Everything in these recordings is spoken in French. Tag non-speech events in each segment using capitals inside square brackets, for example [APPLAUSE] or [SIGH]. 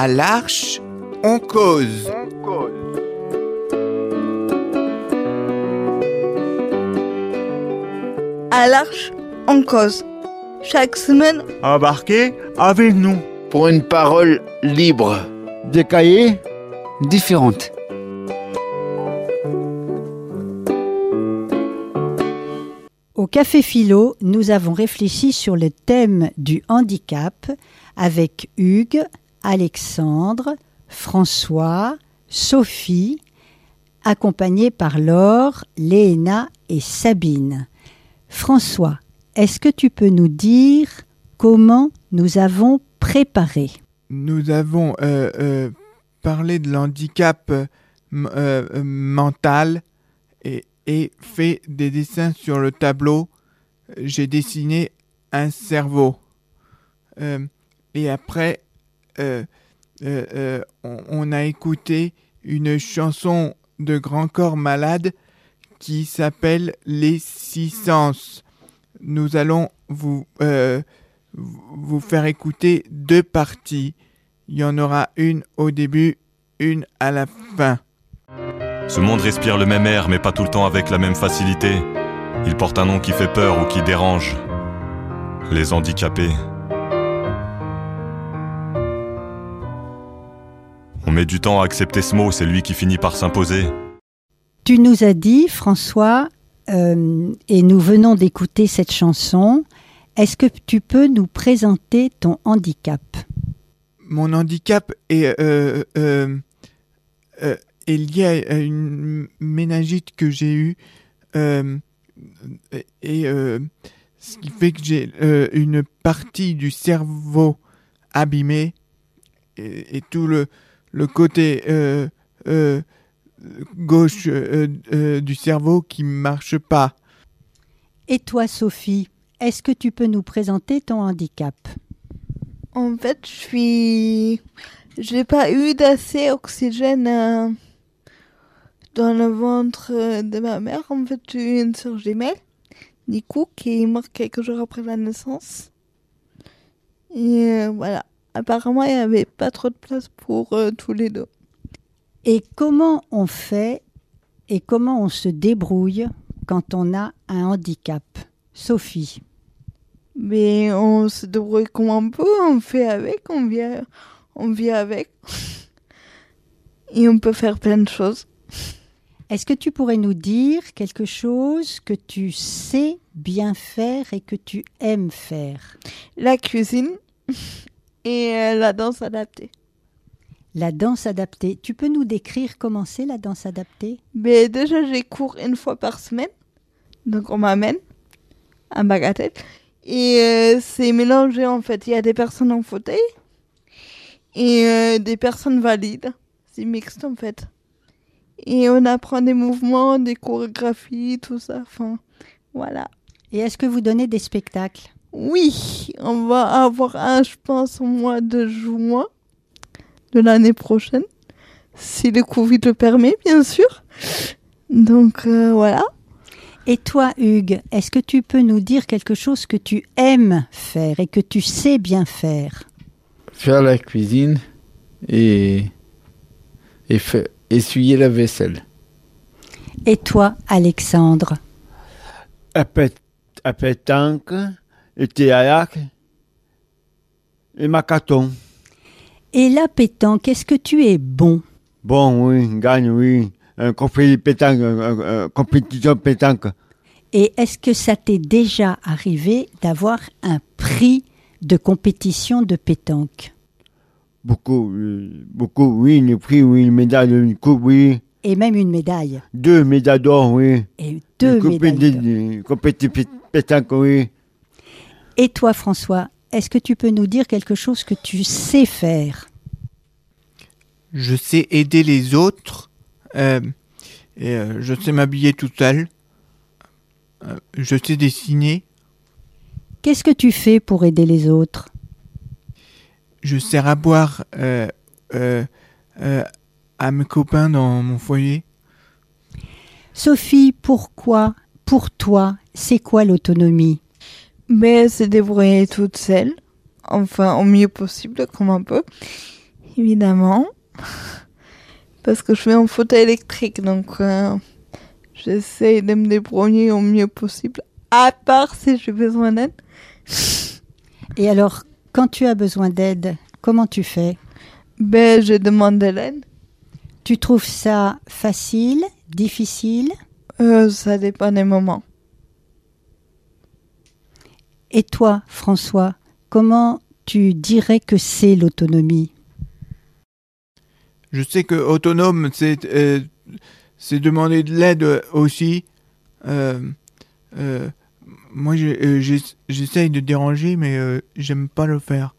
À l'Arche, on cause. À l'Arche, on cause. Chaque semaine, Embarquez avec nous. pour une parole libre. Des cahiers différentes. Au Café Philo, nous avons réfléchi sur le thème du handicap avec Hugues, Alexandre, François, Sophie, accompagnés par Laure, Léna et Sabine. François, est-ce que tu peux nous dire comment nous avons préparé? Nous avons euh, euh, parlé de l'handicap euh, mental et, fait des dessins sur le tableau. J'ai dessiné un cerveau. Et après, euh, euh, euh, on, a écouté une chanson de Grand Corps Malade qui s'appelle Les Six Sens. Nous allons vous, vous faire écouter deux parties. Il y en aura une au début, une à la fin. Ce monde respire le même air, mais pas tout le temps avec la même facilité. Il porte un nom qui fait peur ou qui dérange. Les handicapés. On met du temps à accepter ce mot, c'est lui qui finit par s'imposer. Tu nous as dit, François, euh, et nous venons d'écouter cette chanson, est-ce que tu peux nous présenter ton handicap? Mon handicap est, euh, euh, euh, est lié à- une méningite que j'ai eue. euh, et euh, ce qui fait que j'ai euh, une partie du cerveau abîmée et, et tout le, le côté euh, euh, gauche euh, euh, du cerveau qui marche pas. Et toi, Sophie, est-ce que tu peux nous présenter ton handicap? En fait, je suis. J'ai pas eu d'assez oxygène euh, dans le ventre de ma mère. En fait, j'ai eu une sœur jumelle, Nico, qui est morte quelques jours après la naissance. Et euh, voilà. Apparemment, il n'y avait pas trop de place pour euh, tous les deux. Et comment on fait et comment on se débrouille quand on a un handicap? Sophie, Mais on se débrouille comme on peut, on fait avec, on vit, on vit avec. Et on peut faire plein de choses. est-ce que tu pourrais nous dire quelque chose que tu sais bien faire et que tu aimes faire? La cuisine et euh, la danse adaptée. La danse adaptée. Tu peux nous décrire comment c'est la danse adaptée? Mais déjà, j'ai cours une fois par semaine. Donc, on m'amène à Bagatelle. Et euh, c'est mélangé en fait. Il y a des personnes en fauteuil et euh, des personnes valides. C'est mixte en fait. Et on apprend des mouvements, des chorégraphies, tout ça. Enfin, voilà. Et est-ce que vous donnez des spectacles? Oui, on va avoir un, je pense, au mois de juin de l'année prochaine. Si le Covid le permet, bien sûr. Donc, euh, voilà. Et toi, Hugues, est-ce que tu peux nous dire quelque chose que tu aimes faire et que tu sais bien faire? Faire la cuisine et, et essuyer la vaisselle. Et toi, Alexandre? À, pét à pétanque, et théâtre, et macaton. Et la pétanque, est-ce que tu es bon? Bon, oui, gagne, oui. Un pétanque, un- compétition pétanque. Et est-ce que ça t'est déjà arrivé d'avoir un prix de compétition de pétanque? Beaucoup, beaucoup, oui, une prix, oui, une médaille, une coupe, oui. Et même une médaille? Deux médailles d'or, oui. Et deux médailles. de- d'or. de- compéti- pé- pétanque, oui. Et toi, François, est-ce que tu peux nous dire quelque chose que tu sais faire? Je sais aider les autres. euh, et euh, je sais m'habiller tout seul. Euh, je sais dessiner. Qu'est-ce que tu fais pour aider les autres? Je sers à boire à mes copains dans mon foyer. Sophie, pourquoi, pour toi, c'est quoi l'autonomie? Mais se débrouiller toute seule, enfin au mieux possible, comme on peut. évidemment. [LAUGHS] Parce que je fais un fauteuil électrique, donc euh, j'essaie de me débrouiller au mieux possible, à part si j'ai besoin d'aide. Et alors, quand tu as besoin d'aide, comment tu fais? Ben, je demande de l'aide. Tu trouves ça facile, difficile? Euh, ça dépend des moments. Et toi, François, comment tu dirais que c'est l'autonomie? Je sais que autonome, c'est euh, c'est demander de l'aide aussi. Euh, euh, moi, j'essaye de déranger, mais j'aime pas le faire.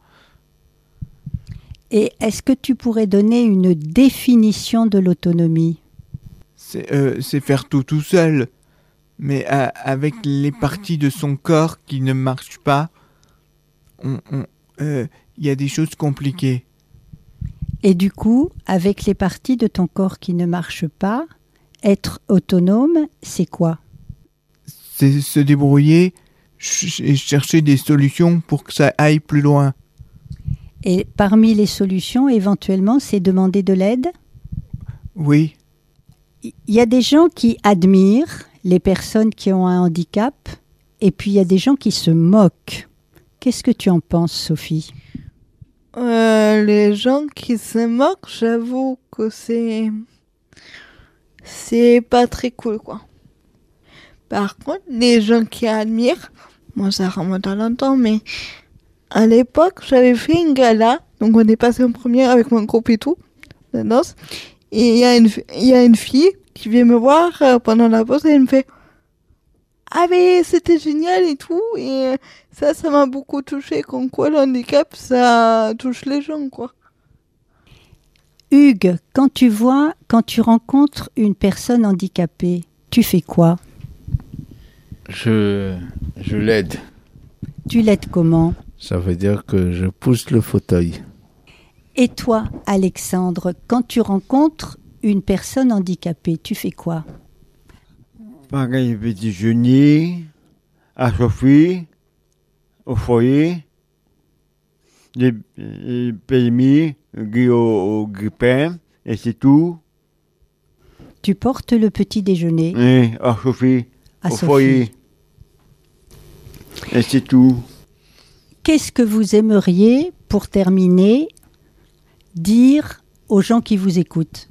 Et est-ce que tu pourrais donner une définition de l'autonomie? C'est c'est faire tout tout seul, mais euh, avec les parties de son corps qui ne marchent pas, euh, il y a des choses compliquées. Et du coup, avec les parties de ton corps qui ne marchent pas, être autonome, c'est quoi? C'est se débrouiller ch- et chercher des solutions pour que ça aille plus loin. Et parmi les solutions, éventuellement, c'est demander de l'aide? Oui, Il y a des gens qui admirent les personnes qui ont un handicap, et puis il y a des gens qui se moquent. Qu'est-ce que tu en penses, Sophie? Euh, les gens qui se moquent, j'avoue que c'est. C'est pas très cool, quoi. Par contre, les gens qui admirent, moi ça remonte à longtemps, mais à l'époque, j'avais fait une gala, donc on est passé en première avec mon groupe et tout, de danse, et il y, a une y a une fille qui vient me voir euh, pendant la pause et elle me fait Ah, mais c'était génial et tout, et euh, ça, ça m'a beaucoup touché, comme quoi le handicap, ça touche les gens, quoi. Hugues, quand tu vois, quand tu rencontres une personne handicapée, tu fais quoi? Je, je l'aide. Tu l'aides comment? Ça veut dire que je pousse le fauteuil. Et toi, Alexandre, quand tu rencontres une personne handicapée, tu fais quoi? Pareil, petit déjeuner, à Sophie, au foyer, les, les Guy au, au grippin, et c'est tout. Tu portes le petit déjeuner? Et à Sophie, à au Sophie. foyer. Et c'est tout. Qu'est-ce que vous aimeriez, pour terminer, dire aux gens qui vous écoutent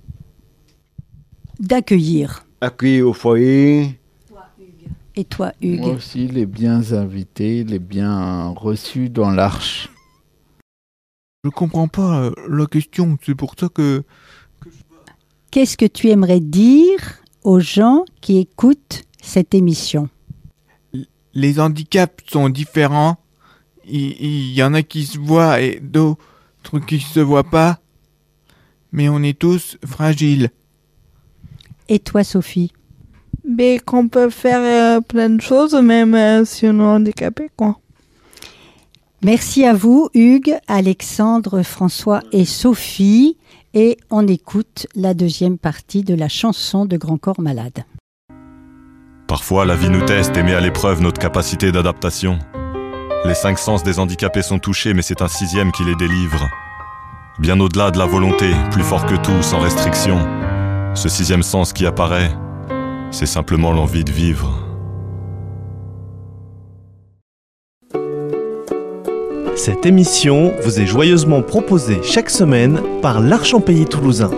D'accueillir. Accueilli au foyer. Et toi, Hugues Moi aussi, les biens invités, les biens reçus dans l'arche. je comprends pas euh, la question. C'est pour ça que Qu'est-ce que tu aimerais dire aux gens qui écoutent cette émission? Les handicaps sont différents. Il, il y en a qui se voient et d'autres qui se voient pas. Mais on est tous fragiles. Et toi, Sophie? Mais qu'on peut faire euh, plein de choses, même euh, si on est handicapé, quoi. Merci à vous, Hugues, Alexandre, François et Sophie. Et on écoute la deuxième partie de la chanson de Grand Corps Malade. Parfois, la vie nous teste et met à l'épreuve notre capacité d'adaptation. Les cinq sens des handicapés sont touchés, mais c'est un sixième qui les délivre. Bien au-delà de la volonté, plus fort que tout, sans restriction. Ce sixième sens qui apparaît, c'est simplement l'envie de vivre. Cette émission vous est joyeusement proposée chaque semaine par l'Archempélie toulousain.